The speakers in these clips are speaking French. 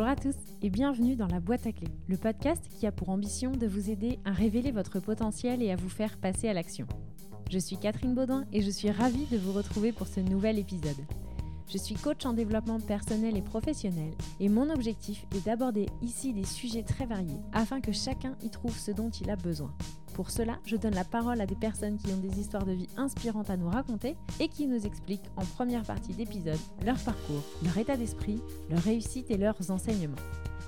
Bonjour à tous et bienvenue dans la boîte à clés, le podcast qui a pour ambition de vous aider à révéler votre potentiel et à vous faire passer à l'action. Je suis Catherine Baudin et je suis ravie de vous retrouver pour ce nouvel épisode. Je suis coach en développement personnel et professionnel et mon objectif est d'aborder ici des sujets très variés afin que chacun y trouve ce dont il a besoin. Pour cela, je donne la parole à des personnes qui ont des histoires de vie inspirantes à nous raconter et qui nous expliquent en première partie d'épisode leur parcours, leur état d'esprit, leur réussite et leurs enseignements.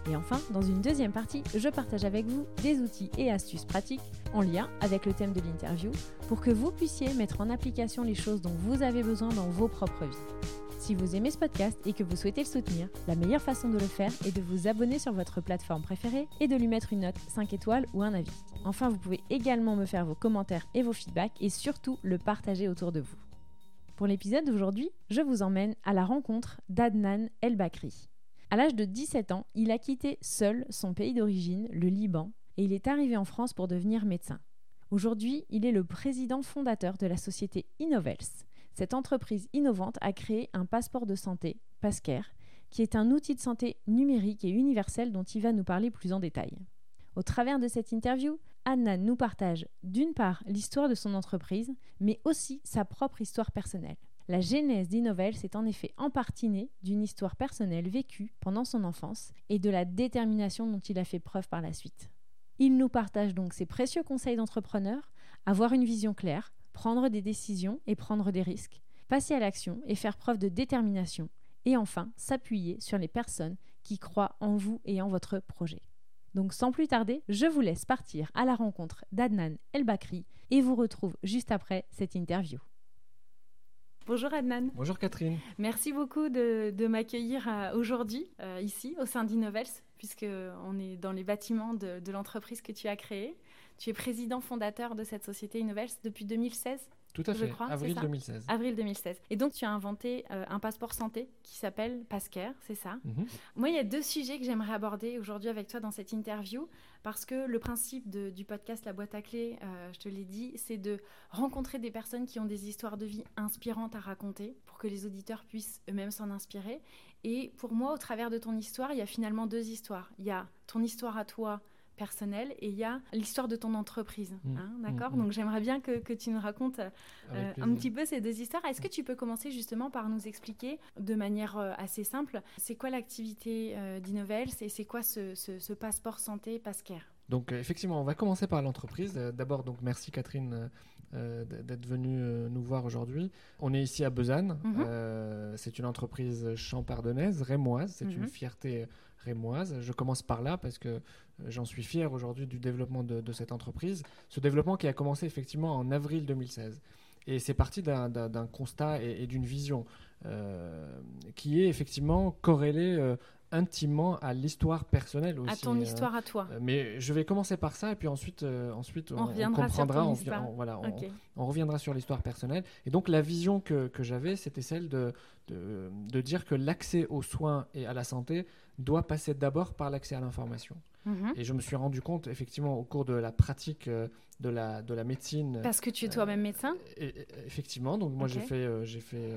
Et enfin, dans une deuxième partie, je partage avec vous des outils et astuces pratiques en lien avec le thème de l'interview pour que vous puissiez mettre en application les choses dont vous avez besoin dans vos propres vies. Si vous aimez ce podcast et que vous souhaitez le soutenir, la meilleure façon de le faire est de vous abonner sur votre plateforme préférée et de lui mettre une note 5 étoiles ou un avis. Enfin, vous pouvez également me faire vos commentaires et vos feedbacks et surtout le partager autour de vous. Pour l'épisode d'aujourd'hui, je vous emmène à la rencontre d'Adnan El Bakri. À l'âge de 17 ans, il a quitté seul son pays d'origine, le Liban, et il est arrivé en France pour devenir médecin. Aujourd'hui, il est le président fondateur de la société Innovels, cette entreprise innovante a créé un passeport de santé, Pascare, qui est un outil de santé numérique et universel dont il va nous parler plus en détail. Au travers de cette interview, Anna nous partage d'une part l'histoire de son entreprise, mais aussi sa propre histoire personnelle. La genèse d'Innovels est en effet en d'une histoire personnelle vécue pendant son enfance et de la détermination dont il a fait preuve par la suite. Il nous partage donc ses précieux conseils d'entrepreneur, avoir une vision claire, prendre des décisions et prendre des risques, passer à l'action et faire preuve de détermination, et enfin s'appuyer sur les personnes qui croient en vous et en votre projet. Donc sans plus tarder, je vous laisse partir à la rencontre d'Adnan El Bakri et vous retrouve juste après cette interview. Bonjour Adnan. Bonjour Catherine. Merci beaucoup de, m'accueillir euh, aujourd'hui euh, ici au sein d'Innovels, puisqu'on est dans les bâtiments de, de l'entreprise que tu as créée. Tu es président fondateur de cette société Innovels depuis 2016 tout à fait, avril 2016. Avril 2016. Et donc, tu as inventé euh, un passeport santé qui s'appelle Pascare, c'est ça mhm. Moi, il y a deux sujets que j'aimerais aborder aujourd'hui avec toi dans cette interview, parce que le principe du podcast La boîte à clés, euh, je te l'ai dit, c'est de rencontrer des personnes qui ont des histoires de vie inspirantes à raconter, pour que les auditeurs puissent eux-mêmes s'en inspirer. Et pour moi, au travers de ton histoire, il y a finalement deux histoires. Il y a ton histoire à toi, et il y a l'histoire de ton entreprise. Mmh. Hein, d'accord mmh. Donc j'aimerais bien que, que, tu nous racontes euh, un petit peu ces deux histoires. Est-ce que tu peux commencer justement par nous expliquer de manière euh, assez simple, c'est quoi l'activité euh, d'Innovels et c'est quoi ce, ce, passeport santé Pascare? Donc effectivement, on va commencer par l'entreprise. D'abord, donc merci Catherine d'être venue nous voir aujourd'hui. On est ici à Besanne. c'est une entreprise champardonnaise, rémoise. C'est une fierté rémoise. Je commence par là parce que euh, j'en suis fier aujourd'hui du développement de, cette entreprise. Ce développement qui a commencé effectivement en avril 2016. Et c'est parti d'un constat et, d'une vision euh, qui est effectivement corrélée euh, intimement à l'histoire personnelle aussi. À ton histoire à toi. mais je vais commencer par ça et puis ensuite, ensuite on, reviendra comprendra, on, voilà, on, reviendra sur l'histoire personnelle. Et donc la vision que, que j'avais, c'était celle de, de, de, dire que l'accès aux soins et à la santé doit passer d'abord par l'accès à l'information. Mhm. Et je me suis rendu compte, effectivement, au cours de la pratique euh, de la, de la médecine. Parce que tu es toi-même euh, médecin Effectivement. Donc, moi, j'ai fait, euh, j'ai fait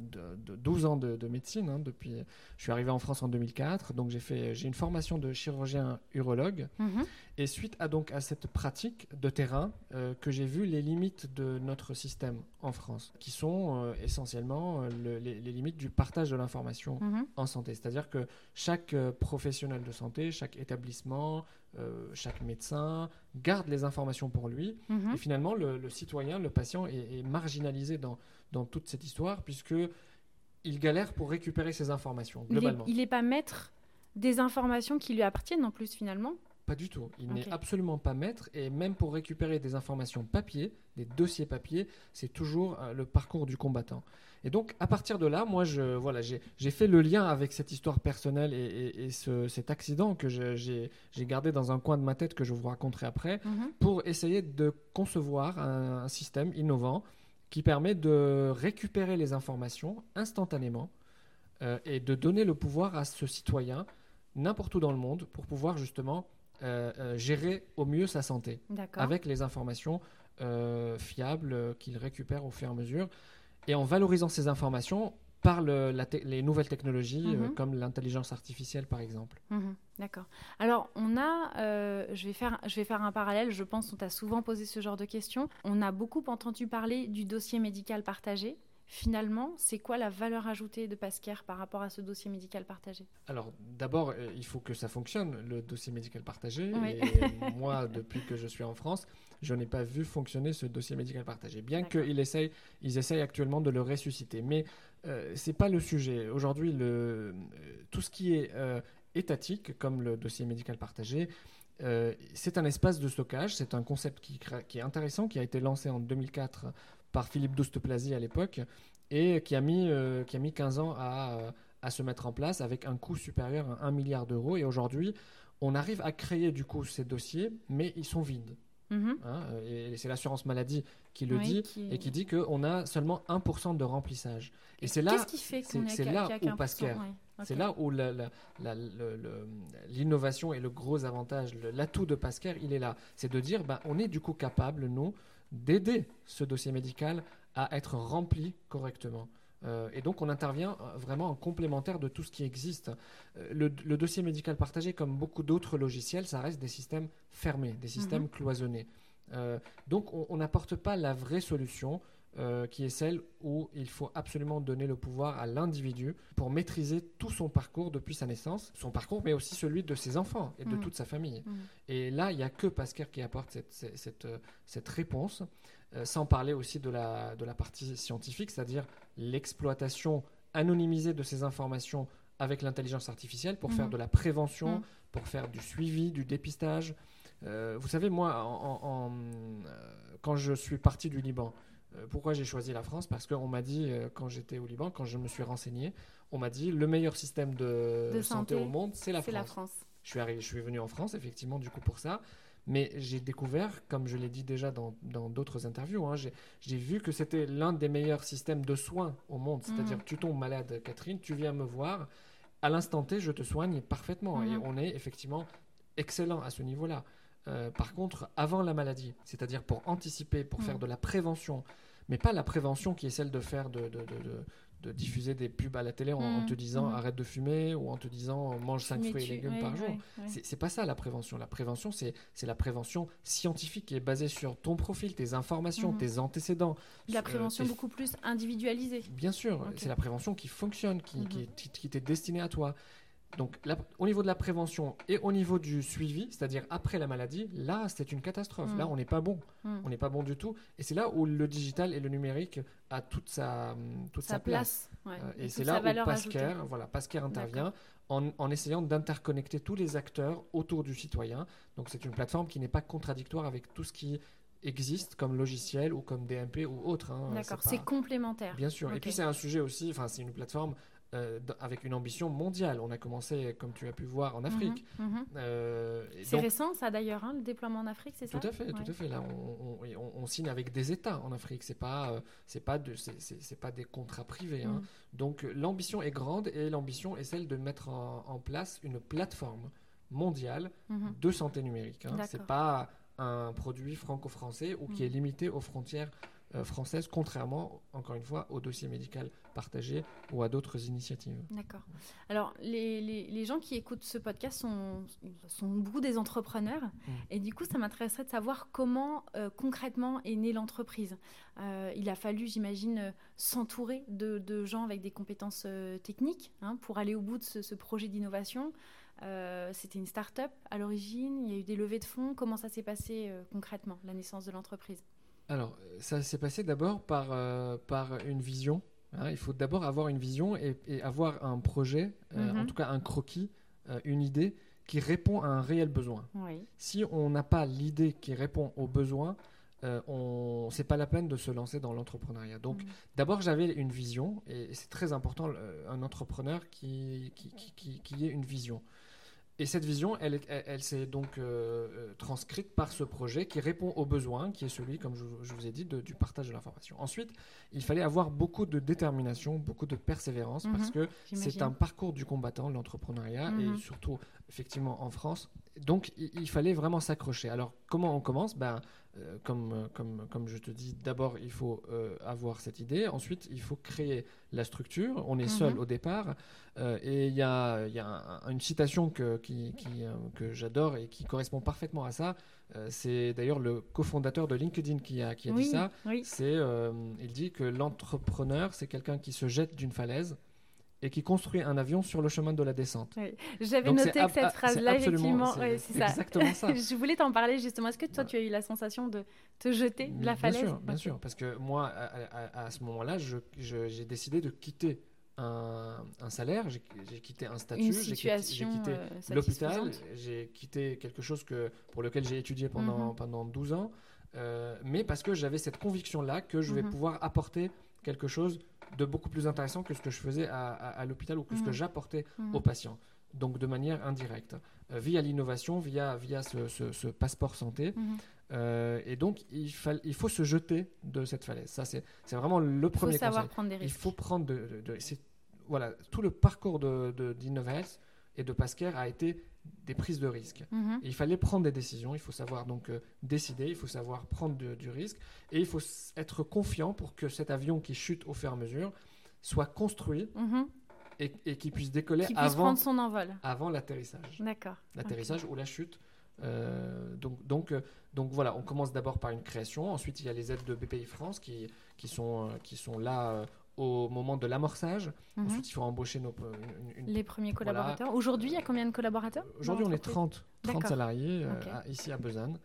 de, 12 ans de, médecine. Hein, depuis, je suis arrivé en France en 2004. Donc, j'ai, fait, j'ai une formation de chirurgien urologue. Mhm. Et suite à, donc, à cette pratique de terrain, que j'ai vu les limites de notre système en France, qui sont essentiellement les, les, limites du partage de l'information mhm. en santé. C'est-à-dire que chaque professionnel de santé, chaque établissement, euh, chaque médecin garde les informations pour lui. Mhm. Et finalement, le, citoyen, le patient est, marginalisé dans, dans, toute cette histoire puisque il galère pour récupérer ces informations, globalement. Il n'est pas maître des informations qui lui appartiennent en plus, finalement pas du tout. Il n'est absolument pas maître. Et même pour récupérer des informations papier, des dossiers papier, c'est toujours euh, le parcours du combattant. Et donc, à partir de là, moi, je, voilà, j'ai fait le lien avec cette histoire personnelle et, cet accident que j'ai gardé dans un coin de ma tête que je vous raconterai après, mhm. pour essayer de concevoir un, système innovant qui permet de récupérer les informations instantanément euh, et de donner le pouvoir à ce citoyen n'importe où dans le monde pour pouvoir justement gérer au mieux sa santé avec les informations fiables qu'il récupère au fur et à mesure. Et en valorisant ces informations, par les nouvelles technologies mhm. comme l'intelligence artificielle par exemple. Mhm. D'accord. Alors on a, je, vais faire, je vais faire un parallèle, je pense qu'on t'a souvent posé ce genre de questions. On a beaucoup entendu parler du dossier médical partagé finalement, c'est quoi la valeur ajoutée de Pasquer par rapport à ce dossier médical partagé? Alors, d'abord, euh, il faut que ça fonctionne, le dossier médical partagé. Et moi, depuis que je suis en France, je n'ai pas vu fonctionner ce dossier médical partagé, bien qu'ils essayent, ils essayent actuellement de le ressusciter. Mais euh, ce n'est pas le sujet. Aujourd'hui, euh, tout ce qui est étatique, comme le dossier médical partagé, c'est un espace de stockage, c'est un concept qui, qui, est intéressant, qui a été lancé en 2004 par Philippe Douste-Plazy à l'époque, et qui a, mis, euh, qui a mis 15 ans à, à, se mettre en place avec un coût supérieur à 1 milliard d'euros. Et aujourd'hui, on arrive à créer du coup ces dossiers, mais ils sont vides. Mhm. Hein, et c'est l'assurance maladie qui le dit et qui dit qu'on a seulement 1% de remplissage. Et c'est là, c'est là où Pascal, c'est là où l'innovation et le gros avantage, l'atout de Pascal, il est là. C'est de dire, ben, on est du coup capable, nous, d'aider ce dossier médical à être rempli correctement. Euh, et donc on intervient euh, vraiment en complémentaire de tout ce qui existe. Euh, le, dossier médical partagé, comme beaucoup d'autres logiciels, ça reste des systèmes fermés, des systèmes mhm. cloisonnés. donc on n'apporte pas la vraie solution. Qui est celle où il faut absolument donner le pouvoir à l'individu pour maîtriser tout son parcours depuis sa naissance, son parcours, mais aussi celui de ses enfants et de mhm. toute sa famille. Mhm. Et là, il n'y a que Pascal qui apporte cette, cette, cette réponse. Euh, sans parler aussi de la, de la partie scientifique, c'est-à-dire l'exploitation anonymisée de ces informations avec l'intelligence artificielle pour faire mhm. de la prévention, pour faire du suivi, du dépistage. Euh, vous savez, moi, en, euh, quand je suis parti du Liban, pourquoi j'ai choisi la France? Parce qu'on m'a dit, quand j'étais au Liban, quand je me suis renseigné, on m'a dit le meilleur système de, santé. au monde, c'est la, la, France. Je suis, arrivé, je suis venu en France, effectivement, du coup, pour ça. Mais j'ai découvert, comme je l'ai dit déjà dans d'autres interviews, hein, j'ai vu que c'était l'un des meilleurs systèmes de soins au monde. C'est-à-dire, mhm. tu tombes malade, Catherine, tu viens me voir, à l'instant T, je te soigne parfaitement. Et mhm. on est effectivement excellent à ce niveau-là. Euh, par contre, avant la maladie, c'est-à-dire pour anticiper, pour faire mhm. de la prévention, mais pas la prévention qui est celle de faire de, de, de diffuser des pubs à la télé en, mmh, te disant mmh. arrête de fumer ou en te disant mange 5 fruits et légumes par jour. C'est pas ça la prévention. La prévention, c'est la prévention scientifique qui est basée sur ton profil, tes informations, tes antécédents. La euh, prévention beaucoup plus individualisée. Bien sûr, c'est la prévention qui fonctionne, qui, qui, qui t'est destinée à toi. Donc, au niveau de la prévention et au niveau du suivi, c'est-à-dire après la maladie, là, c'est une catastrophe. Là, mm. on n'est pas bon. Mm. On n'est pas bon du tout. Et c'est là où le digital et le numérique a toute sa, toute sa, place. Euh, et, c'est là où Pascal, voilà, Pascal intervient en, en, essayant d'interconnecter tous les acteurs autour du citoyen. Donc, c'est une plateforme qui n'est pas contradictoire avec tout ce qui existe comme logiciel ou comme DMP ou autre. Hein. D'accord, c'est complémentaire. Bien sûr. Et puis c'est un sujet aussi, enfin c'est une plateforme euh, avec une ambition mondiale. On a commencé, comme tu as pu voir, en Afrique. Mhm, mhm. Euh, c'est récent, ça d'ailleurs, hein, le déploiement en Afrique, c'est ça? Tout à fait, tout à fait. Là, on, on, signe avec des États en Afrique. C'est pas, euh, c'est pas de, c'est pas des contrats privés. Hein. Mhm. Donc l'ambition est grande et l'ambition est celle de mettre en, place une plateforme mondiale de santé numérique. Hein. C'est pas un produit franco-français ou qui est limité aux frontières euh, française, contrairement, encore une fois, au dossier médical partagé ou à d'autres initiatives. D'accord. Alors, les, les, gens qui écoutent ce podcast sont, sont beaucoup des entrepreneurs. Mmh. Et du coup, ça m'intéresserait de savoir comment euh, concrètement est née l'entreprise. Euh, il a fallu, j'imagine, s'entourer de, de, gens avec des compétences techniques hein, pour aller au bout de ce, ce projet d'innovation. C'était une start-up à l'origine, il y a eu des levées de fonds. Comment ça s'est passé concrètement, la naissance de l'entreprise? Alors, ça s'est passé d'abord par, euh, par une vision. Hein. Il faut d'abord avoir une vision et, avoir un projet, euh, en mhm. tout cas un croquis, euh, une idée qui répond à un réel besoin. Si on n'a pas l'idée qui répond aux besoins, on c'est pas la peine de se lancer dans l'entrepreneuriat. Donc, mhm. d'abord, j'avais une vision, et, c'est très important, un entrepreneur qui, qui, qui, qui, ait une vision. Et cette vision, elle, elle, s'est donc euh, euh, transcrite par ce projet qui répond aux besoins, qui est celui, comme je, vous ai dit, du partage de l'information. Ensuite, il fallait avoir beaucoup de détermination, beaucoup de persévérance, parce mhm, que c'est un parcours du combattant, l'entrepreneuriat, et mhm. surtout, effectivement, en France, donc il, fallait vraiment s'accrocher. Alors comment on commence? Ben, euh, comme, comme, comme je te dis, d'abord il faut euh, avoir cette idée, ensuite il faut créer la structure, on est seul mhm. au départ, euh, et il y a, y a une citation que, qui, que j'adore et qui correspond parfaitement à ça, c'est d'ailleurs le cofondateur de LinkedIn qui a, qui a dit ça, c'est, il dit que l'entrepreneur c'est quelqu'un qui se jette d'une falaise et qui construit un avion sur le chemin de la descente. J'avais noté que cette phrase-là, effectivement, c'est exactement ça. je voulais t'en parler justement. Est-ce que toi, tu as eu la sensation de te jeter de la falaise Bien sûr, bien sûr, parce que moi, à, ce moment-là, j'ai décidé de quitter un, salaire, j'ai quitté un statut, j'ai quitté, euh, l'hôpital, j'ai quitté quelque chose que, pour lequel j'ai étudié pendant, mhm. pendant 12 ans, euh, mais parce que j'avais cette conviction-là que je vais mhm. pouvoir apporter quelque chose de beaucoup plus intéressant que ce que je faisais à, l'hôpital ou que ce que mmh. j'apportais mmh. aux patients. Donc de manière indirecte, euh, via l'innovation, via, via ce, passeport santé. Mmh. Euh, et donc il, il faut se jeter de cette falaise. Ça, c'est vraiment le premier conseil. Il faut savoir prendre des risques. Il faut prendre de, voilà, tout le parcours de, de, et de Pascal a été des prises de risques. Mhm. il fallait prendre des décisions, il faut savoir donc euh, décider, il faut savoir prendre du risque et il faut être confiant pour que cet avion qui chute au fur et à mesure soit construit mhm. et, et qu'il puisse décoller avant, son envol. avant l'atterrissage. D'accord. L'atterrissage ou la chute. Euh, donc, donc, euh, donc voilà, on commence d'abord par une création, ensuite il y a les aides de BPI France qui, qui, sont, qui sont là au moment de l'amorçage. Mhm. Ensuite, il faut embaucher nos, les premiers collaborateurs. Aujourd'hui, il y a combien de collaborateurs Aujourd'hui, on est 30, 30 salariés euh, ici à Besançon.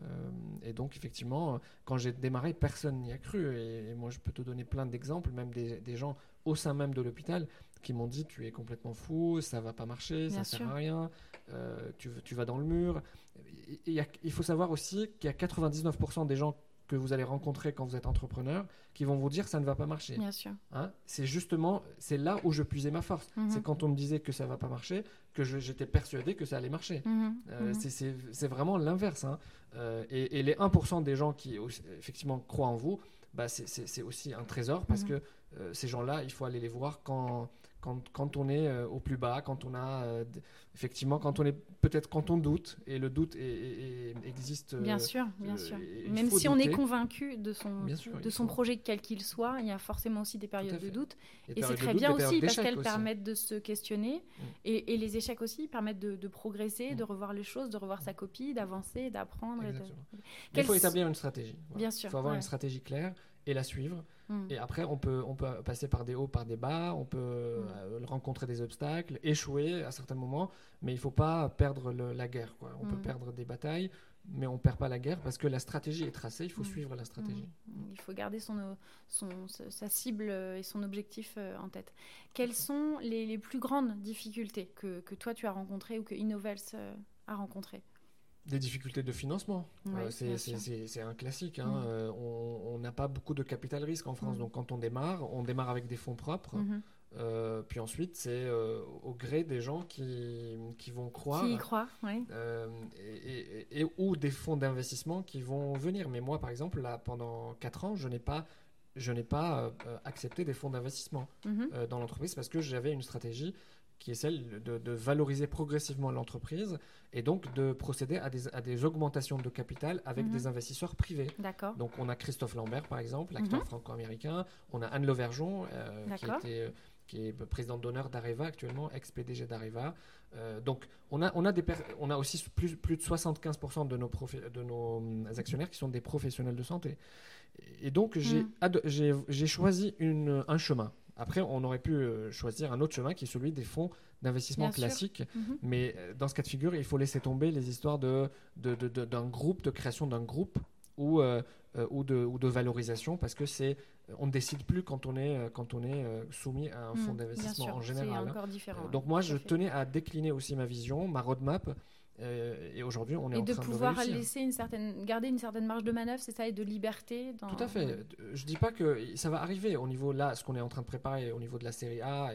Euh, et donc, effectivement, quand j'ai démarré, personne n'y a cru. Et, moi, je peux te donner plein d'exemples, même des, des, gens au sein même de l'hôpital qui m'ont dit Tu es complètement fou, ça va pas marcher, ça ne sert à rien, euh, tu, tu, vas dans le mur. il faut savoir aussi qu'il y a 99% des gens que vous allez rencontrer quand vous êtes entrepreneur qui vont vous dire ça ne va pas marcher. Bien sûr. Hein? C'est justement, c'est là où je puisais ma force. Mhm. C'est quand on me disait que ça va pas marcher que j'étais persuadé que ça allait marcher. Mhm. Euh, mhm. C'est vraiment l'inverse. Hein. Euh, et, les 1% des gens qui effectivement croient en vous, bah, c'est aussi un trésor parce que euh, ces gens-là, il faut aller les voir quand quand, quand, on est euh, au plus bas, quand on a euh, effectivement, quand on est peut-être quand on doute et le doute existe. Bien euh, sûr, bien sûr. Même si on est convaincu de son de son projet quel qu'il soit, il y a forcément aussi des périodes de doute. et c'est très bien aussi parce qu'elles permettent de se questionner mm. et, et, les échecs aussi permettent de, progresser, de mm. revoir les choses, de revoir sa copie, d'avancer, d'apprendre. Il faut établir une stratégie. Bien sûr. Il faut avoir une stratégie claire et la suivre. Hmm. Et après, on peut, on peut passer par des hauts, par des bas, on peut hmm. euh, rencontrer des obstacles, échouer à certains moments, mais il ne faut pas perdre la guerre. Quoi. On peut hmm. perdre des batailles, mais on ne perd pas la guerre parce que la stratégie est tracée, il faut suivre la stratégie. Il faut garder son, son, sa cible et son objectif euh, en tête. Quelles sont les, les plus grandes difficultés que, que, toi tu as rencontrées ou que Innovels euh, a rencontrées? Des difficultés de financement, euh, c'est un classique. Hein. Mm. Euh, on n'a pas beaucoup de capital risque en France, mm. donc quand on démarre, on démarre avec des fonds propres. Mm-hmm. Euh, puis ensuite, c'est au gré des gens qui, qui vont croire. Qui y croient, oui. Et, ou des fonds d'investissement qui vont venir. Mais moi, par exemple, là, pendant 4 ans, je n'ai pas, je n'ai pas accepté des fonds d'investissement mm-hmm. dans l'entreprise parce que j'avais une stratégie qui est celle de, valoriser progressivement l'entreprise et donc de procéder à des, à des augmentations de capital avec mhm. des investisseurs privés. D'accord. Donc on a Christophe Lambert par exemple, l'acteur mhm. franco-américain, on a Anne Lauvergeon euh, qui, était, euh, qui est présidente d'honneur d'Areva actuellement, ex-PDG d'Areva. Euh, donc on a, on, a des on a aussi plus, plus de 75% de nos, de nos hum, actionnaires qui sont des professionnels de santé. Et donc j'ai mhm. choisi une, un chemin. Après, on aurait pu euh, choisir un autre chemin qui est celui des fonds d'investissement classiques. Mhm. Mais euh, dans ce cas de figure, il faut laisser tomber les histoires d'un de, de, groupe, de création d'un groupe ou, euh, ou, de, ou de valorisation parce que c'est on ne décide plus quand on est, quand on est soumis à un mhm, fonds d'investissement en général. Encore différent, Donc moi, je tenais à décliner aussi ma vision, ma roadmap euh, et aujourd'hui, on est en train de pouvoir laisser une certaine, garder une certaine marge de manœuvre, c'est ça, et de liberté. Dans... Tout à fait. Je dis pas que ça va arriver au niveau là, ce qu'on est en train de préparer au niveau de la série A,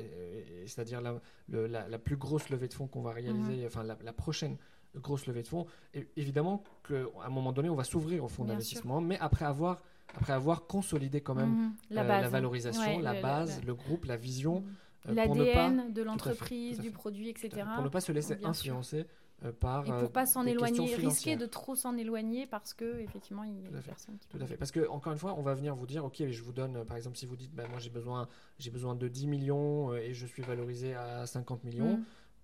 c'est-à-dire la, la, plus grosse levée de fonds qu'on va réaliser, mhm. enfin la, prochaine grosse levée de fonds. Et évidemment qu'à un moment donné, on va s'ouvrir au fonds d'investissement, mais après avoir après avoir consolidé quand même mhm. la, euh, valorisation, la base, le groupe, la vision. Mhm. Euh, L'ADN de l'entreprise, du produit, etc. Pour ne pas se laisser influencer par. Et pour pas s'en éloigner, risquer de trop s'en éloigner parce que effectivement il y a des personnes qui. Tout à fait. Parce que encore une fois, on va venir vous dire, ok, je vous donne, par exemple, si vous dites, ben, moi j'ai besoin, j'ai besoin de 10 millions et je suis valorisé à 50 millions.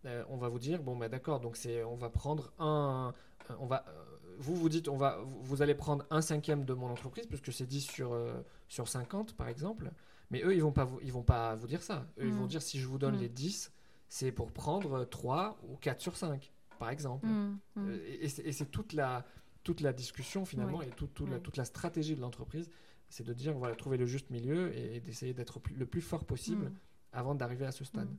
Mmh. on va vous dire bon ben d'accord donc c'est on va prendre un on va vous vous dites, on va, vous allez prendre un cinquième de mon entreprise, puisque c'est 10 sur, euh, sur 50, par exemple. Mais eux, ils vont pas vous, ils vont pas vous dire ça. Eux, ils vont mm. dire, si je vous donne mm. les 10, c'est pour prendre 3 ou 4 sur 5, par exemple. Mm. Euh, et, c'est toute la, toute la discussion, finalement, et toute la, toute la stratégie de l'entreprise, c'est de dire, voilà, trouver le juste milieu et, d'essayer d'être le plus fort possible avant d'arriver à ce stade,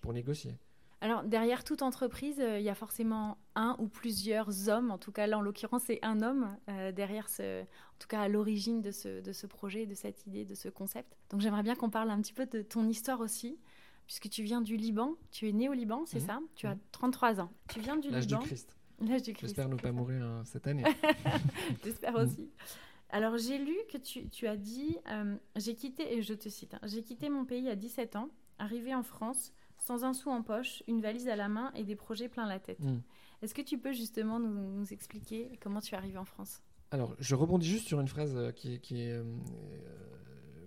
pour négocier. Alors, derrière toute entreprise, euh, il y a forcément un ou plusieurs hommes. En tout cas, là, en l'occurrence, c'est un homme euh, derrière ce, en tout cas, à l'origine de ce, de ce projet, de cette idée, de ce concept. Donc, j'aimerais bien qu'on parle un petit peu de ton histoire aussi, puisque tu viens du Liban. Tu es né au Liban, c'est mhm. ça? Tu as 33 ans. Tu viens du L'âge Liban. Du Christ. L'âge du Christ. J'espère ne pas mourir hein, cette année. J'espère aussi. Alors, j'ai lu que tu, tu as dit, euh, j'ai quitté, et je te cite, hein, j'ai quitté mon pays à 17 ans, arrivé en France sans un sou en poche, une valise à la main et des projets plein la tête. Est-ce que tu peux justement nous, expliquer comment tu es arrivé en France? Alors, je rebondis juste sur une phrase euh, qui, qui est euh,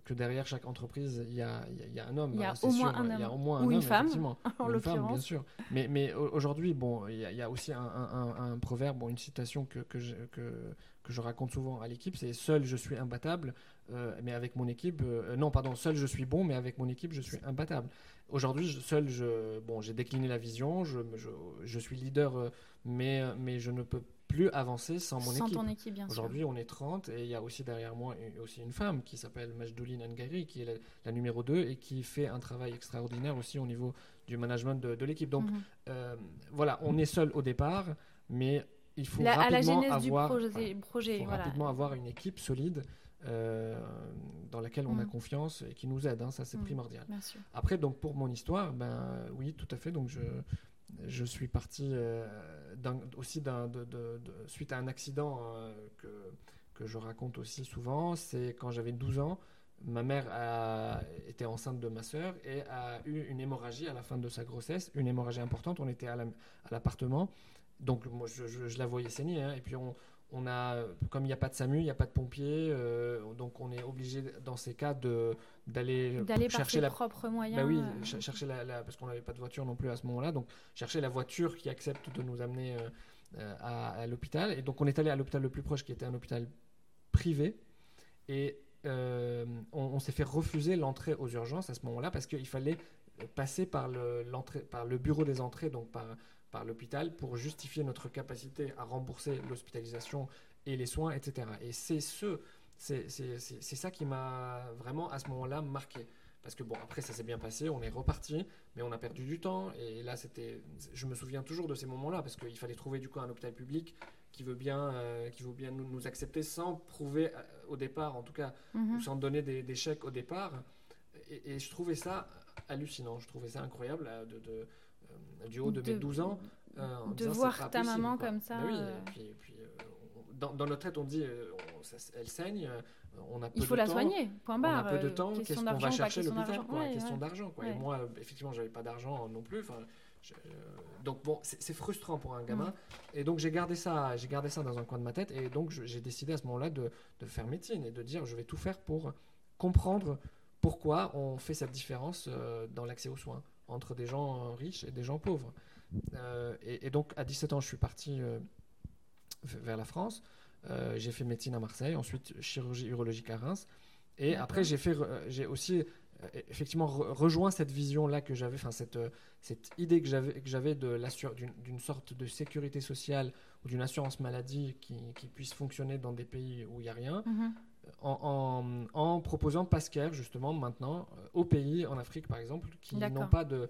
que derrière chaque entreprise, il y a, y a, un homme. Il y a, au, moins un homme. Il y a au moins un Ou une femme, en l'occurrence. bien sûr. Mais, mais aujourd'hui, bon, il y, a aussi un, un, un, proverbe, bon, une citation que, que, je, que, que je raconte souvent à l'équipe, c'est « Seul, je suis imbattable, euh, mais avec mon équipe... non, pardon, seul, je suis bon, mais avec mon équipe, je suis imbattable. » Aujourd'hui, seul, je, bon, j'ai décliné la vision, je, je, je suis leader, euh, mais, mais je ne peux plus avancer sans mon sans équipe. ton équipe, bien sûr. Aujourd'hui, on est 30 et il y a aussi derrière moi aussi une femme qui s'appelle Majdouline Angari, qui est la, numéro 2 et qui fait un travail extraordinaire aussi au niveau du management de, l'équipe. Donc mhm. euh, voilà, on est seul au départ, mais il faut rapidement avoir, projet, rapidement avoir une équipe solide euh, dans laquelle on a mm. confiance et qui nous aide. Hein, ça, c'est mm. primordial. Après, donc pour mon histoire, ben oui, tout à fait. Donc je je suis parti euh, aussi suite à un accident euh, que, que je raconte aussi souvent. C'est quand j'avais 12 ans, ma mère a, était enceinte de ma sœur et a eu une hémorragie à la fin de sa grossesse, une hémorragie importante. On était à l'appartement, donc moi je, je, la voyais saigner, hein, et puis on, on a, comme il n'y a pas de SAMU, il n'y a pas de pompiers, euh, donc on est obligé dans ces cas de d'aller chercher la propre moyens. Bah oui, euh. chercher la, parce qu'on n'avait pas de voiture non plus à ce moment-là, donc chercher la voiture qui accepte de nous amener euh, à, l'hôpital. Et donc on est allé à l'hôpital le plus proche, qui était un hôpital privé, et on, s'est fait refuser l'entrée aux urgences à ce moment-là parce qu'il fallait passer par le, par le bureau des entrées, donc par par l'hôpital pour justifier notre capacité à rembourser l'hospitalisation et les soins, etc. Et c'est ce, c'est ça qui m'a vraiment à ce moment-là marqué. Parce que bon, après ça s'est bien passé, on est reparti, mais on a perdu du temps. Et là, c'était, je me souviens toujours de ces moments-là parce qu'il fallait trouver du coup un hôpital public qui veut bien, euh, qui veut bien nous, nous, accepter sans prouver euh, au départ, en tout cas, mhm. ou sans donner des, chèques au départ. Et, je trouvais ça hallucinant, je trouvais ça incroyable de, de euh, du haut de, mes 12 ans. Euh, de voir ta maman comme ça. Bah oui, euh. puis, puis dans, dans, notre tête, on dit elle saigne, on a peu Il faut la soigner, point barre. On a peu de temps, qu'est-ce qu'on va chercher l'hôpital ouais, Question d'argent. Et moi, effectivement, j'avais pas d'argent non plus. Donc bon, c'est frustrant pour un gamin. Et donc j'ai gardé ça, j'ai gardé ça dans un coin de ma tête. Et donc j'ai décidé à ce moment-là de, de, faire médecine et de dire je vais tout faire pour comprendre pourquoi on fait cette différence dans l'accès aux soins entre des gens riches et des gens pauvres. Euh, et, donc, à 17 ans, je suis parti euh, vers la France. Euh, j'ai fait médecine à Marseille, ensuite chirurgie urologique à Reims. Et après, j'ai fait, j'ai aussi effectivement rejoint cette vision-là que j'avais, enfin cette, cette idée que j'avais, que j'avais de d'une, sorte de sécurité sociale ou d'une assurance maladie qui, qui, puisse fonctionner dans des pays où il n'y a rien. Mm-hmm en, proposant Pasquer, justement, maintenant, euh, aux pays, en Afrique par exemple, qui n'ont pas de,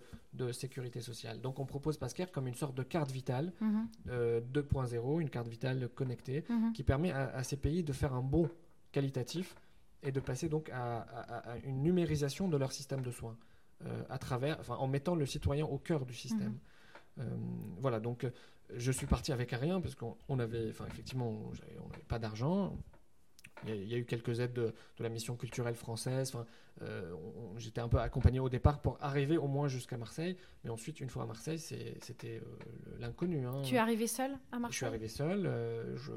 sécurité sociale. Donc on propose Pasquer comme une sorte de carte vitale 2.0, mhm. euh, une carte vitale connectée, mhm. qui permet à, ces pays de faire un bond qualitatif et de passer donc à, une numérisation de leur système de soins, euh, à travers, enfin, en mettant le citoyen au cœur du système. Mhm. voilà, donc je suis parti avec rien parce qu'on avait, enfin effectivement, on n'avait pas d'argent, Il y, a eu quelques aides de, la mission culturelle française. Enfin, j'étais un peu accompagné au départ pour arriver au moins jusqu'à Marseille. Mais ensuite, une fois à Marseille, c'était l'inconnu. Hein. Tu es arrivé seul à Marseille Je suis arrivé seul. je,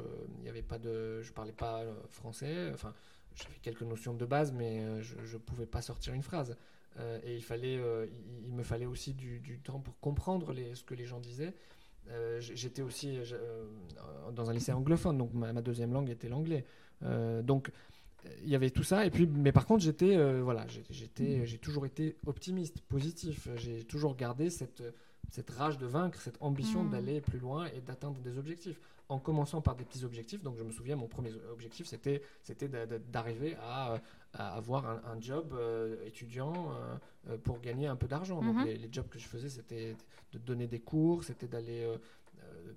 y avait pas de, je parlais pas français. Enfin, j'avais quelques notions de base, mais je ne pouvais pas sortir une phrase. Euh, et il, fallait, euh, il, me fallait aussi du, temps pour comprendre les, ce que les gens disaient. Euh, j'étais aussi dans un lycée anglophone, donc ma, deuxième langue était l'anglais. Donc il y avait tout ça. Et puis, mais par contre, j'étais, voilà, j'étais, j'ai toujours été optimiste, positif. J'ai toujours gardé cette, cette rage de vaincre, cette ambition mmh. d'aller plus loin et d'atteindre des objectifs en commençant par des petits objectifs. Donc je me souviens, mon premier objectif, c'était, c'était d'arriver à, avoir un, job euh, étudiant euh, euh, pour gagner un peu d'argent. Donc mhm. les, jobs que je faisais, c'était de donner des cours, c'était d'aller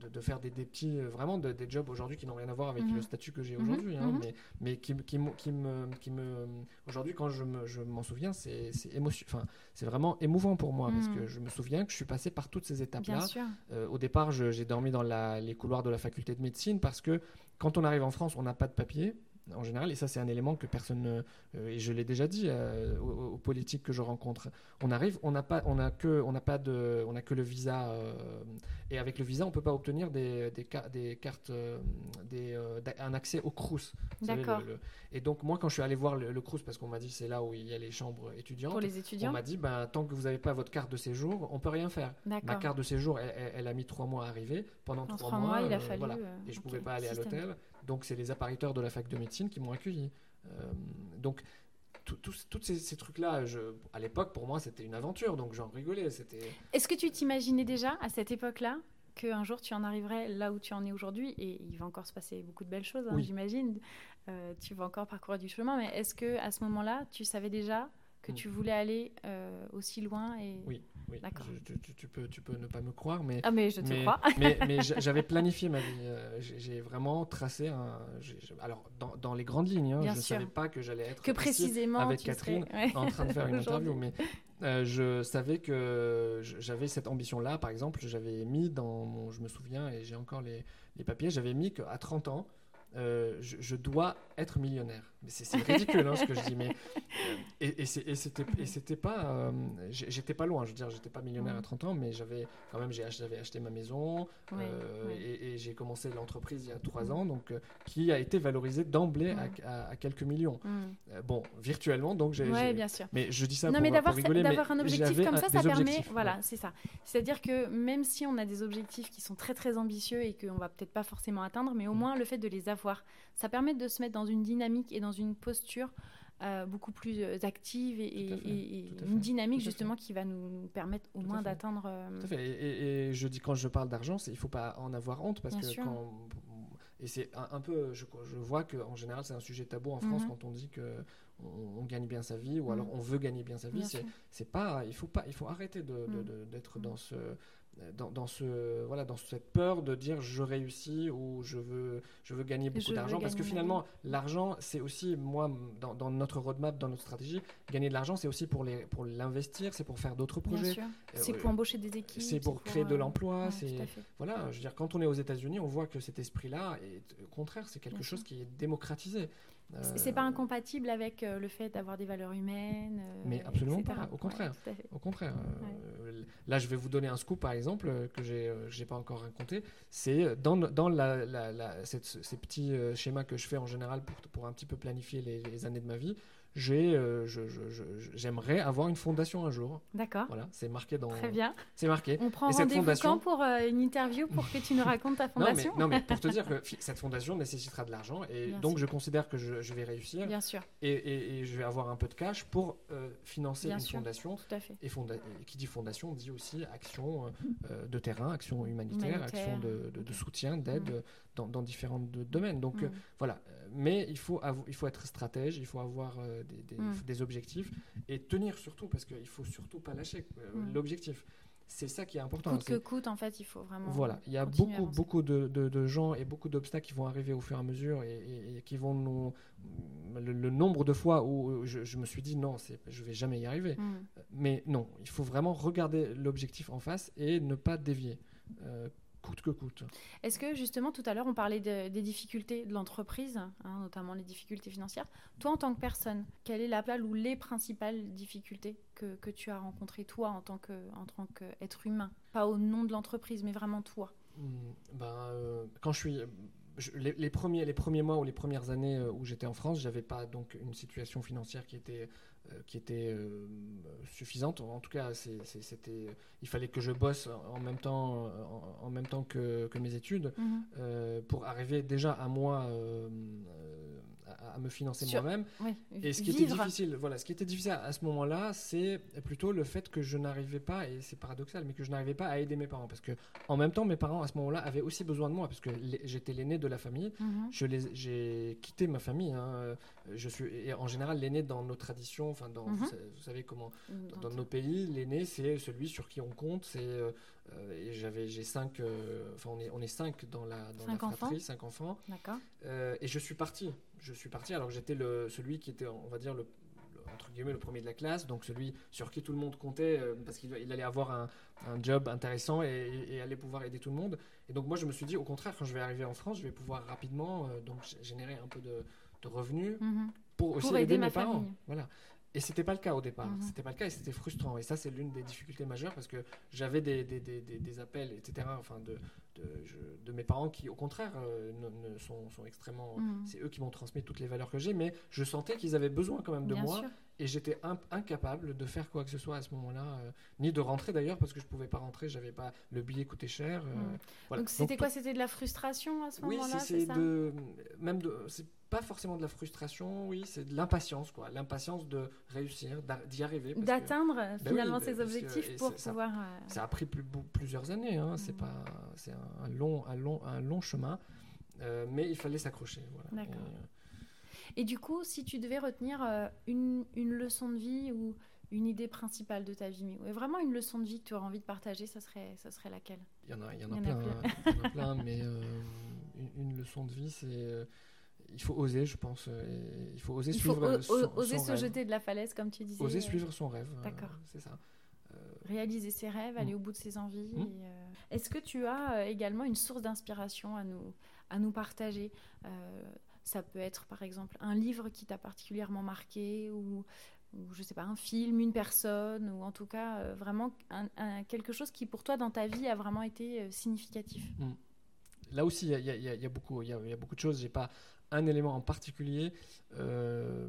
de, faire des, petits, euh, vraiment des jobs aujourd'hui qui n'ont rien à voir avec mhm. le statut que j'ai mhm. aujourd'hui, hein, mhm. mais, mais qui, qui, qui, me, qui me aujourd'hui quand je, je m'en souviens, c'est émotion, enfin c'est vraiment émouvant pour moi parce que je me souviens que je suis passé par toutes ces étapes-là. Euh, au départ, j'ai dormi dans la, les couloirs de la faculté de médecine parce que quand on arrive en France, on n'a pas de papier en général, et ça c'est un élément que personne, euh, et je l'ai déjà dit euh, aux, politiques que je rencontre, on arrive, on n'a pas, on a que, on n'a pas de, on a que le visa, euh, et avec le visa on peut pas obtenir des, des, des cartes, des, un accès au Crous. D'accord. Et donc moi quand je suis allé voir le, Crous parce qu'on m'a dit c'est là où il y a les chambres étudiantes, pour les étudiants, on m'a dit ben tant que vous n'avez pas votre carte de séjour, on peut rien faire. Ma carte de séjour, elle, a mis trois mois à arriver. Pendant trois, mois, il a fallu, voilà, et je ne pouvais pas aller à l'hôtel. Donc c'est les appariteurs de la fac de médecine qui m'ont accueilli. Euh, donc tous ces, trucs-là, à l'époque, pour moi, c'était une aventure, donc j'en rigolais. Est-ce que tu t'imaginais déjà, à cette époque-là, qu'un jour tu en arriverais là où tu en es aujourd'hui? Et il va encore se passer beaucoup de belles choses, hein, j'imagine. Euh, tu vas encore parcourir du chemin, mais est-ce que à ce moment-là, tu savais déjà que mm. tu voulais aller euh, aussi loin et... Oui, oui. tu, peux, tu peux ne pas me croire, mais... Ah, mais je te crois. mais, mais j'avais planifié ma vie. Euh, j'ai vraiment tracé un... Alors, dans, dans, les grandes lignes, hein, je ne savais pas que j'allais être que précisément avec Catherine en train de faire une interview, mais euh, je savais que j'avais cette ambition-là. Par exemple, j'avais mis dans mon... Je me souviens, et j'ai encore les, les papiers, j'avais mis qu'à 30 ans, euh, je, dois être millionnaire. Mais c'est ridicule hein, ce que je dis. Mais, euh, et, et c'était pas. Euh, j'étais pas loin. Je veux dire, j'étais pas millionnaire à 30 ans, mais j'avais quand même j'avais acheté ma maison et, j'ai commencé l'entreprise il y a 3 ans, donc qui a été valorisée d'emblée à, quelques millions. Mm. bon, virtuellement, donc j'ai. Oui, bien sûr. Mais je dis ça non, pour, mais d'avoir un objectif comme ça, ça permet. Voilà, c'est ça. C'est-à-dire que même si on a des objectifs qui sont très très ambitieux et qu'on va peut-être pas forcément atteindre, mais au mm. moins le fait de les avoir ça permet de se mettre dans une dynamique et dans une posture euh, beaucoup plus euh, active et, une dynamique justement qui va nous permettre au moins d'atteindre. Euh, et, je dis quand je parle d'argent, il ne faut pas en avoir honte parce que quand et c'est un, peu, je, je vois qu'en général c'est un sujet tabou en France mhm. quand on dit que on, gagne bien sa vie ou mhm. alors on veut gagner bien sa vie. C'est pas, il faut pas, il faut arrêter d'être de, mhm. dans ce dans, ce, voilà, dans cette peur de dire je réussis ou je veux, je veux gagner beaucoup d'argent. Parce que finalement, l'argent, c'est aussi, moi, dans, notre roadmap, dans notre stratégie, gagner de l'argent, c'est aussi pour l'investir, pour c'est pour faire d'autres projets. Euh, c'est pour embaucher des équipes. C'est pour créer de euh, l'emploi. c'est voilà, je veux dire, quand on est aux États-Unis, on voit que cet esprit-là, au contraire, c'est quelque chose qui est démocratisé. C'est pas incompatible avec euh, le fait d'avoir des valeurs humaines. Euh, mais absolument pas. Au contraire. au contraire. Euh, là, je vais vous donner un scoop, par exemple, que j'ai j'ai pas encore raconté. C'est dans, dans la, la, ces petits schémas que je fais en général pour, pour un petit peu planifier les, les années de ma vie j'ai, euh, j'aimerais avoir une fondation un jour. D'accord. Voilà, c'est marqué dans. Très bien. C'est marqué. On prend rendez-vous fondation... quand pour euh, une interview pour que tu nous racontes ta fondation non mais, non, mais pour te dire que cette fondation nécessitera de l'argent et donc je considère que je, vais réussir. Bien sûr. Et, et, je vais avoir un peu de cash pour euh, financer une fondation. Tout à fait. Et, qui dit fondation dit aussi action de terrain, action humanitaire, action de, de, soutien, d'aide mm. Dans, dans, différents domaines. Donc mm. voilà mais il faut, il faut être stratège, il faut avoir euh, mm. des, objectifs et tenir surtout, parce qu'il ne faut surtout pas lâcher euh, mm. l'objectif. C'est ça qui est important. Coûte que coûte, en fait, il faut vraiment. Voilà, il y a beaucoup, beaucoup de, de, gens et beaucoup d'obstacles qui vont arriver au fur et à mesure et, qui vont nous. Le, nombre de fois où je, me suis dit non, je vais jamais y arriver. Mais non, il faut vraiment regarder l'objectif en face et ne pas dévier. Euh, coûte que coûte. Est-ce que justement tout à l'heure on parlait des difficultés de l'entreprise, hein, notamment les difficultés financières. Toi en tant que personne, quelle est la ou les principales difficultés que, que tu as rencontrées toi en tant qu'être humain, pas au nom de l'entreprise mais vraiment toi. Hmm, ben, euh, quand je suis les, premiers, les premiers mois ou les premières années euh, où j'étais en France, j'avais pas donc une situation financière qui était qui était euh, suffisante. En tout cas, c'était, il fallait que je bosse en même temps, en, même temps que, que mes études mhm. pour arriver déjà à moi à, me financer moi-même. et ce qui était difficile, voilà, ce qui était difficile à, ce moment-là, c'est plutôt le fait que je n'arrivais pas, et c'est paradoxal, mais que je n'arrivais pas à aider mes parents, parce que en même temps, mes parents à ce moment-là avaient aussi besoin de moi, parce que j'étais l'aîné de la famille. Je les, j'ai quitté ma famille. Hein. Je suis, et en général, l'aîné dans nos traditions, enfin, dans, mhm. vous, savez comment, dans, nos pays, l'aîné, c'est celui sur qui on compte. C'est euh, et j'avais, j'ai cinq, euh, enfin, on est, on est cinq dans la, dans cinq la fratrie, enfants. cinq enfants. D'accord. Euh, et je suis parti je suis parti alors que j'étais le, celui qui était, on va dire, le, entre guillemets, le premier de la classe, donc celui sur qui tout le monde comptait euh, parce qu'il allait avoir un, un job intéressant et, et, allait pouvoir aider tout le monde. Et donc moi, je me suis dit, au contraire, quand je vais arriver en France, je vais pouvoir rapidement euh, donc générer un peu de, de revenus mhm. pour aussi aider, mes parents. Voilà. Et c'était pas le cas au départ. Mhm. C'était pas le cas et c'était frustrant. Et ça, c'est l'une des difficultés majeures parce que j'avais des, des, des, des, appels, etc. Enfin, de, de, de, mes parents qui, au contraire, euh, ne, sont, sont, extrêmement. Mhm. C'est eux qui m'ont transmis toutes les valeurs que j'ai, mais je sentais qu'ils avaient besoin quand même de moi. Et j'étais incapable de faire quoi que ce soit à ce moment-là, euh, ni de rentrer d'ailleurs parce que je pouvais pas rentrer. J'avais pas le billet coûtait cher. Euh, mhm. Donc c'était quoi C'était de la frustration à ce moment-là Oui, c'est de même de pas forcément de la frustration, oui, c'est de l'impatience, quoi. L'impatience de réussir, d'y arriver. D'atteindre ben finalement ses objectifs pour pouvoir. Euh, ça, a pris plusieurs années, hein. c'est mm. pas, c'est un, long, un, long, un long chemin, euh, mais il fallait s'accrocher. Voilà. D'accord. Et, du coup, si tu devais retenir euh, une, une, leçon de vie ou une idée principale de ta vie, mais vraiment une leçon de vie que tu aurais envie de partager, ça serait, ça serait laquelle? Il y en a, il y en a, plein, il y en a plein, mais une, une, leçon de vie, c'est il faut oser, je pense. Euh, il faut oser suivre son, oser se jeter de la falaise, comme tu disais. Oser euh, suivre son rêve. Euh, D'accord. c'est ça. Réaliser ses rêves, aller mm. au bout de ses envies. Mm. Est-ce que tu as également une source d'inspiration à nous, à nous partager? Ça peut être par exemple un livre qui t'a particulièrement marqué ou, ou, je sais pas, un film, une personne, ou en tout cas vraiment quelque chose qui pour toi dans ta vie a vraiment été significatif. Mm. Là aussi, il y, a beaucoup, de choses. J'ai pas un élément en particulier. Euh,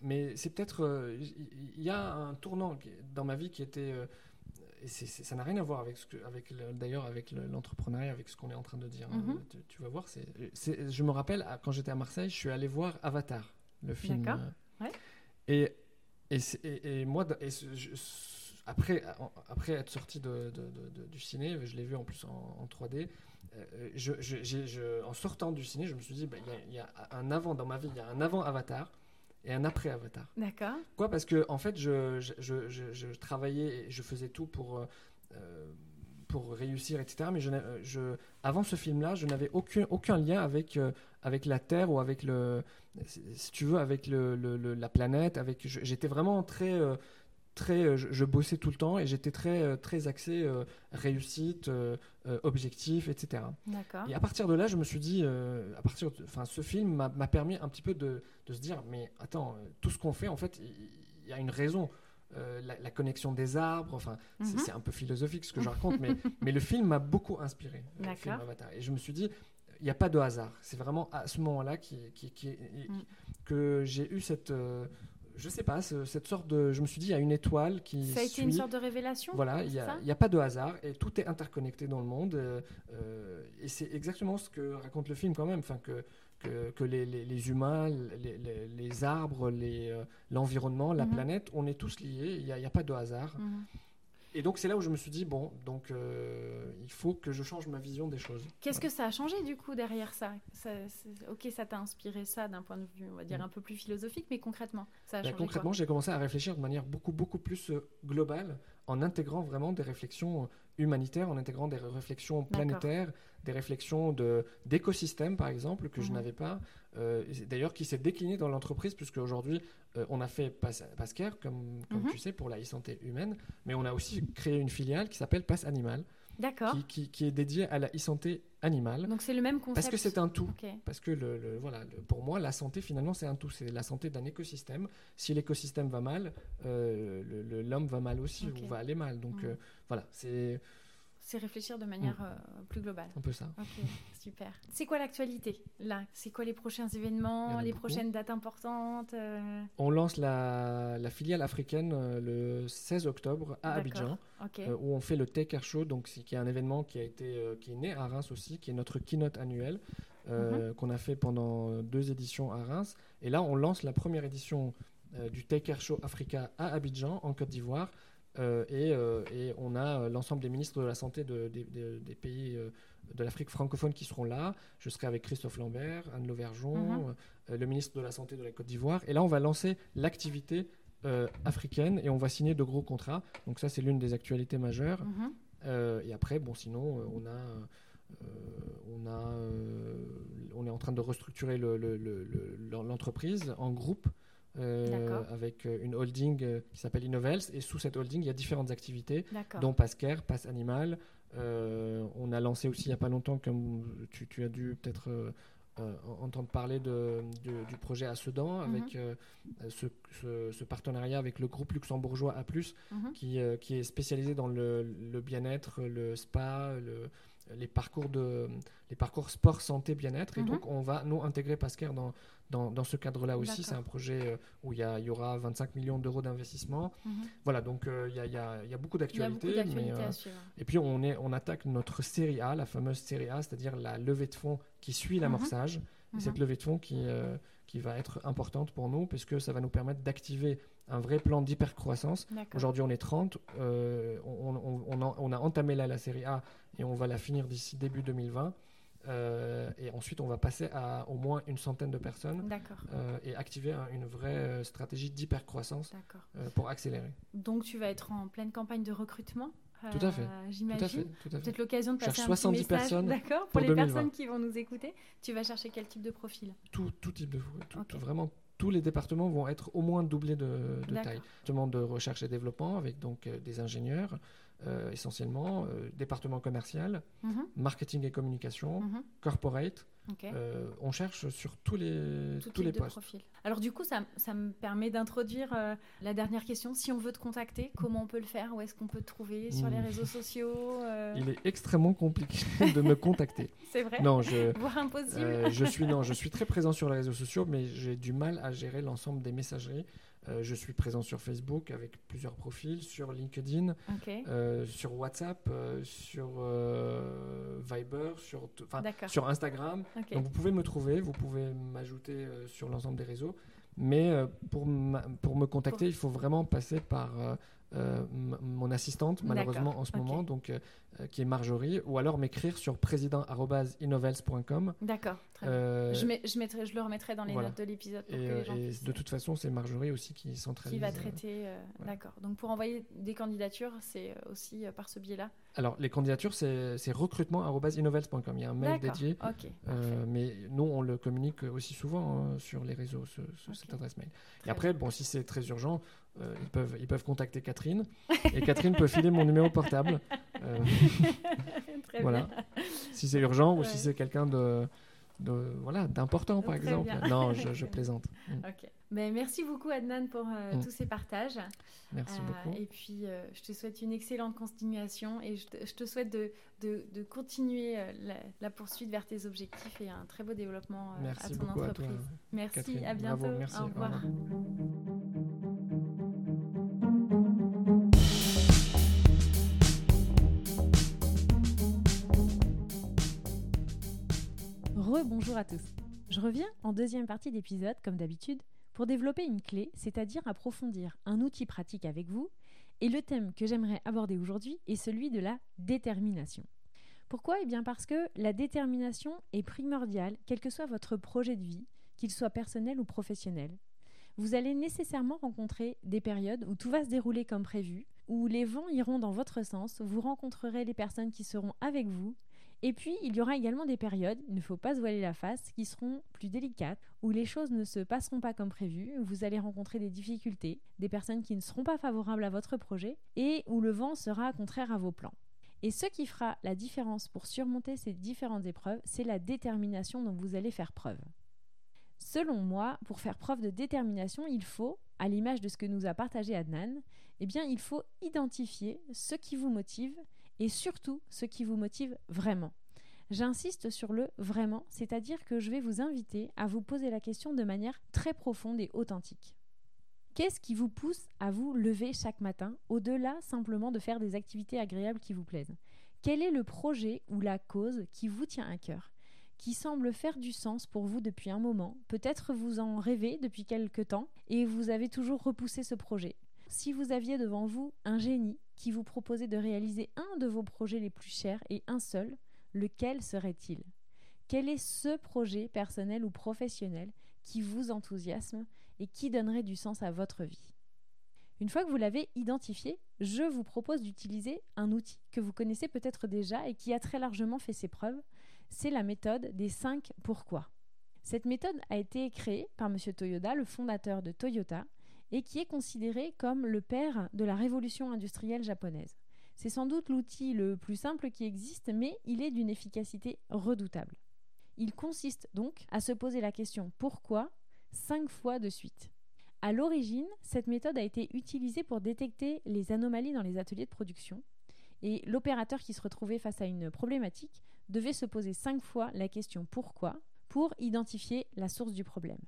mais c'est peut-être. Il euh, y a un tournant dans ma vie qui était. Euh, et ça n'a rien à voir avec, ce que, avec d'ailleurs avec l'entrepreneuriat, avec ce qu'on est en train de dire. Hein. Mhm. tu, vas voir. c'est je me rappelle, quand j'étais à Marseille, je suis allé voir Avatar, le film. D'accord. Ouais. Et, et, et, moi, après, après être sorti de, de, du ciné, je l'ai vu en plus en, en 3D. Euh, je, je, en sortant du ciné, je me suis dit, bah, il y, a un avant dans ma vie, il y a un avant Avatar et un après Avatar. D'accord. Quoi Parce que en fait, je, je, travaillais, et je faisais tout pour, euh, euh, pour réussir, etc. Mais je, avant ce film-là, je n'avais aucun, aucun lien avec, avec la Terre ou avec le, si tu veux, avec le, la planète. Avec, j'étais vraiment très très, euh, je, bossais tout le temps et j'étais très, euh, très axé euh, réussite, objectif, etc. Et à partir de là, je me suis dit, à partir, enfin, ce film m'a permis un petit peu de, de, se dire, mais attends, tout ce qu'on fait, en fait, il y, a une raison. la, connexion des arbres, enfin, mhm. c'est un peu philosophique ce que je raconte, mais, mais le film m'a beaucoup inspiré. Le film Avatar. Et je me suis dit, il n'y a pas de hasard. C'est vraiment à ce moment-là qui, qui, qui, mm. que j'ai eu cette, je sais pas, cette sorte de. Je me suis dit, il y a une étoile qui. Ça a été une sorte de révélation Voilà, il n'y a, pas de hasard et tout est interconnecté dans le monde. Euh, euh, et c'est exactement ce que raconte le film quand même. Enfin, que, que, les, les, humains, les, les arbres, euh, l'environnement, la mhm. planète, on est tous liés. Il n'y a, a, pas de hasard. Mhm. Et donc c'est là où je me suis dit bon, donc euh, il faut que je change ma vision des choses. Qu'est-ce que ça a changé du coup derrière ça, Ok, ça t'a inspiré ça d'un point de vue, on va dire mm. un peu plus philosophique, mais concrètement, ça a bah, changé Concrètement, j'ai commencé à réfléchir de manière beaucoup beaucoup plus euh, globale, en intégrant vraiment des réflexions humanitaires, en intégrant des réflexions planétaires, des réflexions de d'écosystèmes par exemple que je mhm. n'avais pas. Euh, d'ailleurs, qui s'est décliné dans l'entreprise puisque aujourd'hui euh, on a fait Pascare, comme, comme mhm. tu sais, pour la e-santé humaine, mais on a aussi créé une filiale qui s'appelle Pass Animal. Qui, qui, est dédié à la e-santé animale. Donc c'est le même concept. Parce que c'est un tout. Parce que le, voilà, pour moi, la santé finalement c'est un tout. C'est la santé d'un écosystème. Si l'écosystème va mal, euh, l'homme va mal aussi ou va aller mal. Donc euh, voilà, c'est c'est réfléchir de manière mm. euh, plus globale. Un peu ça. Ok, super. C'est quoi l'actualité là? C'est quoi les prochains événements, les prochaines dates importantes euh? On lance la, la filiale africaine euh, le 16 octobre à Abidjan, où on fait le Take Care Show, donc qui est un événement qui a été qui est né à Reims aussi, qui est notre keynote annuel. Mhm. qu'on a fait pendant deux éditions à Reims. Et là, on lance la première édition du Take Care Show Africa à Abidjan, en Côte d'Ivoire, euh, euh, et, on a euh, l'ensemble des ministres de la santé des pays de l'Afrique francophone qui seront là. Je serai avec Christophe Lambert, Anne Lauvergeon, mhm. le ministre de la Santé de la Côte d'Ivoire. Et là, on va lancer l'activité africaine et on va signer de gros contrats. Donc ça, c'est l'une des actualités majeures. Mhm. et après, bon, sinon, on a... on, a, on est en train de restructurer l'entreprise le, en groupe euh, avec euh, une holding euh, qui s'appelle Innovels. Et sous cette holding, il y a différentes activités, dont Pascare, Pass Animal. on a lancé aussi il n'y a pas longtemps, comme tu, tu as dû peut-être entendre parler de, du projet à Sedan, mhm. avec ce, ce, partenariat avec le groupe luxembourgeois A, mhm. qui, qui est spécialisé dans le, le bien-être, le spa, le, les parcours de les parcours sport santé bien-être et mhm. donc on va nous intégrer Pascal dans dans, dans ce cadre-là aussi c'est un projet euh, où il y, il y aura 25 millions d'euros d'investissement mhm. voilà donc euh, il y, a, il, y a, il y, a, beaucoup d'actualités euh, et puis on est on attaque notre série A la fameuse série A c'est-à-dire la levée de fonds qui suit mhm. l'amorçage et cette levée de fonds qui qui va être importante pour nous puisque ça va nous permettre d'activer un vrai plan d'hypercroissance. Aujourd'hui, on est 30. on, on, on, a, on, a, entamé là la série A et on va la finir d'ici début 2020. Euh, et ensuite, on va passer à au moins une centaine de personnes euh, et activer une vraie euh, stratégie d'hypercroissance pour accélérer. Donc, tu vas être en pleine campagne de recrutement tout à fait. J'imagine. Peut-être l'occasion de passer un 70 petit message. personnes. D'accord. Pour, les personnes qui vont nous écouter, tu vas chercher quel type de profil? Tout, tout, type de tout, vraiment tous les départements vont être au moins doublés de, de taille. Département de recherche et développement avec donc des ingénieurs, euh, essentiellement, euh, département commercial, mhm. marketing et communication, mhm. corporate. Euh, on cherche sur tous les, tous les postes. Alors du coup, ça, ça me permet d'introduire la dernière question. Si on veut te contacter, comment on peut le faire? Où est-ce qu'on peut te trouver? Sur les hmm. réseaux sociaux Il est extrêmement compliqué de me contacter. C'est vrai? Non, je, Voire impossible. je, suis, non, je suis très présent sur les réseaux sociaux, mais j'ai du mal à gérer l'ensemble des messageries. Euh, je suis présent sur Facebook avec plusieurs profils, sur LinkedIn, euh, sur WhatsApp, euh, sur Viber, sur, sur Instagram. Donc vous pouvez me trouver, vous pouvez m'ajouter sur l'ensemble des réseaux. Mais pour, pour me contacter, il faut vraiment passer par mon assistante, malheureusement en ce moment, donc qui est Marjorie, ou alors m'écrire sur président.innovels.com. D'accord. Euh, je, je, mettrai, je, le remettrai dans les notes de l'épisode. Et, et de toute façon, c'est Marjorie aussi qui centralise. Qui va traiter, euh, d'accord. Donc pour envoyer des candidatures, c'est aussi par ce biais-là Alors les candidatures, c'est recrutement.innovels.com. Il y a un mail dédié. Ok. mais nous, on le communique aussi souvent hein, sur les réseaux, ce, cette adresse mail. et après, bon, si c'est très urgent, ils, peuvent, ils peuvent contacter Catherine. et Catherine peut filer mon numéro portable. voilà. Si c'est urgent ou si c'est quelqu'un de, de, voilà d'important par exemple. Non, je, plaisante. Mm. Ben, merci beaucoup Adnan pour euh, mm. tous ces partages. Merci euh, beaucoup. Et puis euh, je te souhaite une excellente continuation et je te, souhaite de, de, de continuer la, poursuite vers tes objectifs et un très beau développement à ton entreprise. merci, à bientôt. merci, au revoir. Rebonjour à tous. Je reviens en deuxième partie d'épisode, comme d'habitude, pour développer une clé, c'est-à-dire approfondir un outil pratique avec vous. Et le thème que j'aimerais aborder aujourd'hui est celui de la détermination. Pourquoi? Eh bien parce que la détermination est primordiale, quel que soit votre projet de vie, qu'il soit personnel ou professionnel. Vous allez nécessairement rencontrer des périodes où tout va se dérouler comme prévu, où les vents iront dans votre sens, vous rencontrerez les personnes qui seront avec vous, et puis, il y aura également des périodes, il ne faut pas se voiler la face, qui seront plus délicates, où les choses ne se passeront pas comme prévu, où vous allez rencontrer des difficultés, des personnes qui ne seront pas favorables à votre projet, et où le vent sera contraire à vos plans. Et ce qui fera la différence pour surmonter ces différentes épreuves, c'est la détermination dont vous allez faire preuve. Selon moi, pour faire preuve de détermination, il faut, à l'image de ce que nous a partagé Adnan, eh bien, il faut identifier ce qui vous motive et surtout ce qui vous motive vraiment. J'insiste sur le vraiment, c'est-à-dire que je vais vous inviter à vous poser la question de manière très profonde et authentique. Qu'est-ce qui vous pousse à vous lever chaque matin, au-delà simplement de faire des activités agréables qui vous plaisent? Quel est le projet ou la cause qui vous tient à cœur qui semble faire du sens pour vous depuis un moment? Peut-être vous en rêvez depuis quelque temps et vous avez toujours repoussé ce projet. Si vous aviez devant vous un génie qui vous proposait de réaliser un de vos projets les plus chers et un seul, lequel serait-il? Quel est ce projet personnel ou professionnel qui vous enthousiasme et qui donnerait du sens à votre vie? Une fois que vous l'avez identifié, je vous propose d'utiliser un outil que vous connaissez peut-être déjà et qui a très largement fait ses preuves, c'est la méthode des 5 pourquoi. Cette méthode a été créée par M. Toyoda, le fondateur de Toyota, et qui est considéré comme le père de la révolution industrielle japonaise. C'est sans doute l'outil le plus simple qui existe, mais il est d'une efficacité redoutable. Il consiste donc à se poser la question pourquoi? cinq fois de suite. À l'origine, cette méthode a été utilisée pour détecter les anomalies dans les ateliers de production, et l'opérateur qui se retrouvait face à une problématique devait se poser cinq fois la question pourquoi? pour identifier la source du problème.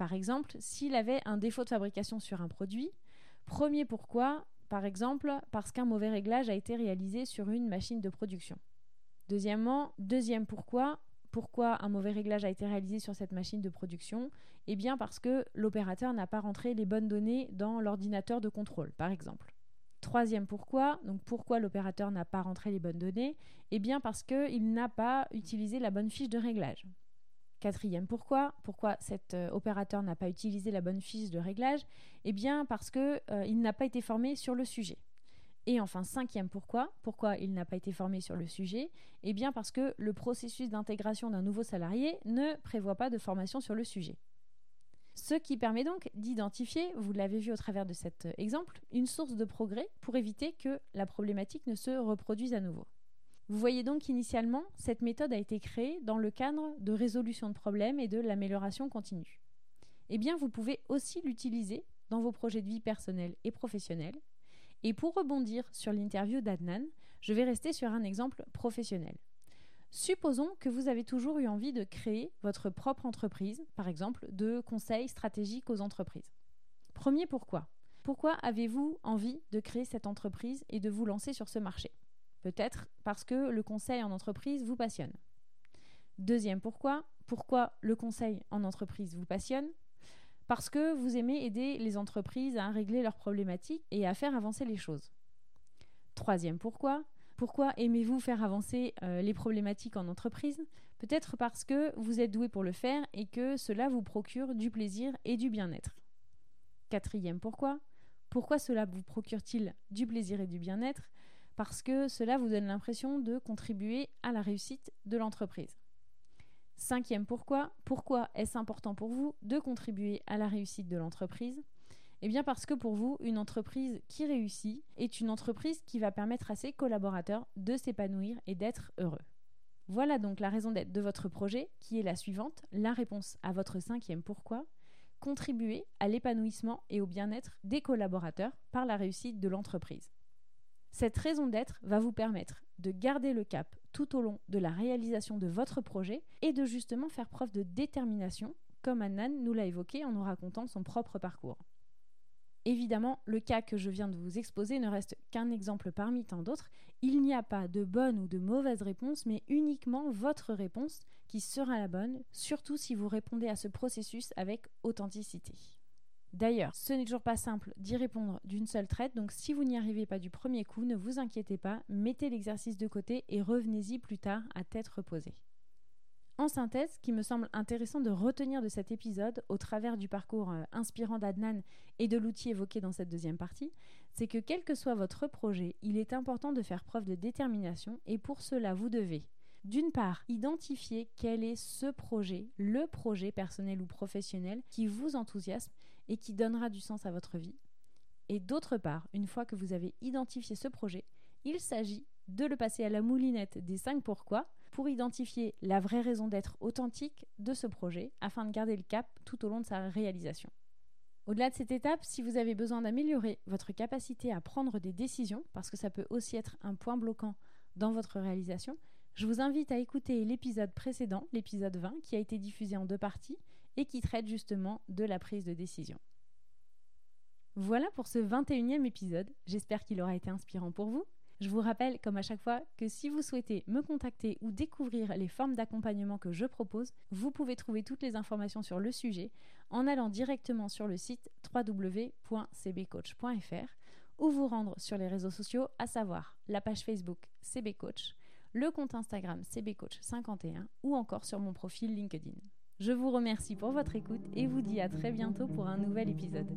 Par exemple, s'il avait un défaut de fabrication sur un produit, premier pourquoi, par exemple, parce qu'un mauvais réglage a été réalisé sur une machine de production. Deuxièmement, deuxième pourquoi, pourquoi un mauvais réglage a été réalisé sur cette machine de production Eh bien parce que l'opérateur n'a pas rentré les bonnes données dans l'ordinateur de contrôle, par exemple. Troisième pourquoi, donc pourquoi l'opérateur n'a pas rentré les bonnes données Eh bien parce qu'il n'a pas utilisé la bonne fiche de réglage. Quatrième pourquoi, pourquoi cet euh, opérateur n'a pas utilisé la bonne fiche de réglage? Eh bien parce qu'il euh, n'a pas été formé sur le sujet. Et enfin, cinquième pourquoi, pourquoi il n'a pas été formé sur le sujet? Eh bien parce que le processus d'intégration d'un nouveau salarié ne prévoit pas de formation sur le sujet. Ce qui permet donc d'identifier, vous l'avez vu au travers de cet euh, exemple, une source de progrès pour éviter que la problématique ne se reproduise à nouveau. Vous voyez donc qu'initialement, cette méthode a été créée dans le cadre de résolution de problèmes et de l'amélioration continue. Eh bien, vous pouvez aussi l'utiliser dans vos projets de vie personnels et professionnels. Et pour rebondir sur l'interview d'Adnan, je vais rester sur un exemple professionnel. Supposons que vous avez toujours eu envie de créer votre propre entreprise, par exemple de conseils stratégiques aux entreprises. Premier pourquoi Pourquoi avez-vous envie de créer cette entreprise et de vous lancer sur ce marché? Peut-être parce que le conseil en entreprise vous passionne. Deuxième pourquoi? Pourquoi le conseil en entreprise vous passionne? Parce que vous aimez aider les entreprises à régler leurs problématiques et à faire avancer les choses. Troisième pourquoi? Pourquoi aimez-vous faire avancer euh, les problématiques en entreprise? Peut-être parce que vous êtes doué pour le faire et que cela vous procure du plaisir et du bien-être. Quatrième pourquoi? Pourquoi cela vous procure-t-il du plaisir et du bien-être? Parce que cela vous donne l'impression de contribuer à la réussite de l'entreprise. Cinquième pourquoi Pourquoi est-ce important pour vous de contribuer à la réussite de l'entreprise? Eh bien parce que pour vous, une entreprise qui réussit est une entreprise qui va permettre à ses collaborateurs de s'épanouir et d'être heureux. Voilà donc la raison d'être de votre projet, qui est la suivante, la réponse à votre cinquième pourquoi, contribuer à l'épanouissement et au bien-être des collaborateurs par la réussite de l'entreprise. Cette raison d'être va vous permettre de garder le cap tout au long de la réalisation de votre projet et de justement faire preuve de détermination, comme Annan nous l'a évoqué en nous racontant son propre parcours. Évidemment, le cas que je viens de vous exposer ne reste qu'un exemple parmi tant d'autres. Il n'y a pas de bonne ou de mauvaise réponse, mais uniquement votre réponse qui sera la bonne, surtout si vous répondez à ce processus avec authenticité. D'ailleurs, ce n'est toujours pas simple d'y répondre d'une seule traite, donc si vous n'y arrivez pas du premier coup, ne vous inquiétez pas, mettez l'exercice de côté et revenez-y plus tard à tête reposée. En synthèse, ce qui me semble intéressant de retenir de cet épisode, au travers du parcours euh, inspirant d'Adnan et de l'outil évoqué dans cette deuxième partie, c'est que quel que soit votre projet, il est important de faire preuve de détermination et pour cela, vous devez, d'une part, identifier quel est ce projet, le projet personnel ou professionnel qui vous enthousiasme et qui donnera du sens à votre vie. Et d'autre part, une fois que vous avez identifié ce projet, il s'agit de le passer à la moulinette des 5 pourquoi pour identifier la vraie raison d'être authentique de ce projet afin de garder le cap tout au long de sa réalisation. Au-delà de cette étape, si vous avez besoin d'améliorer votre capacité à prendre des décisions, parce que ça peut aussi être un point bloquant dans votre réalisation, je vous invite à écouter l'épisode précédent, l'épisode 20, qui a été diffusé en deux parties et qui traite justement de la prise de décision. Voilà pour ce 21e épisode, j'espère qu'il aura été inspirant pour vous. Je vous rappelle, comme à chaque fois, que si vous souhaitez me contacter ou découvrir les formes d'accompagnement que je propose, vous pouvez trouver toutes les informations sur le sujet en allant directement sur le site www.cbcoach.fr ou vous rendre sur les réseaux sociaux, à savoir la page Facebook CBCoach, le compte Instagram CBCoach51 ou encore sur mon profil LinkedIn. Je vous remercie pour votre écoute et vous dis à très bientôt pour un nouvel épisode.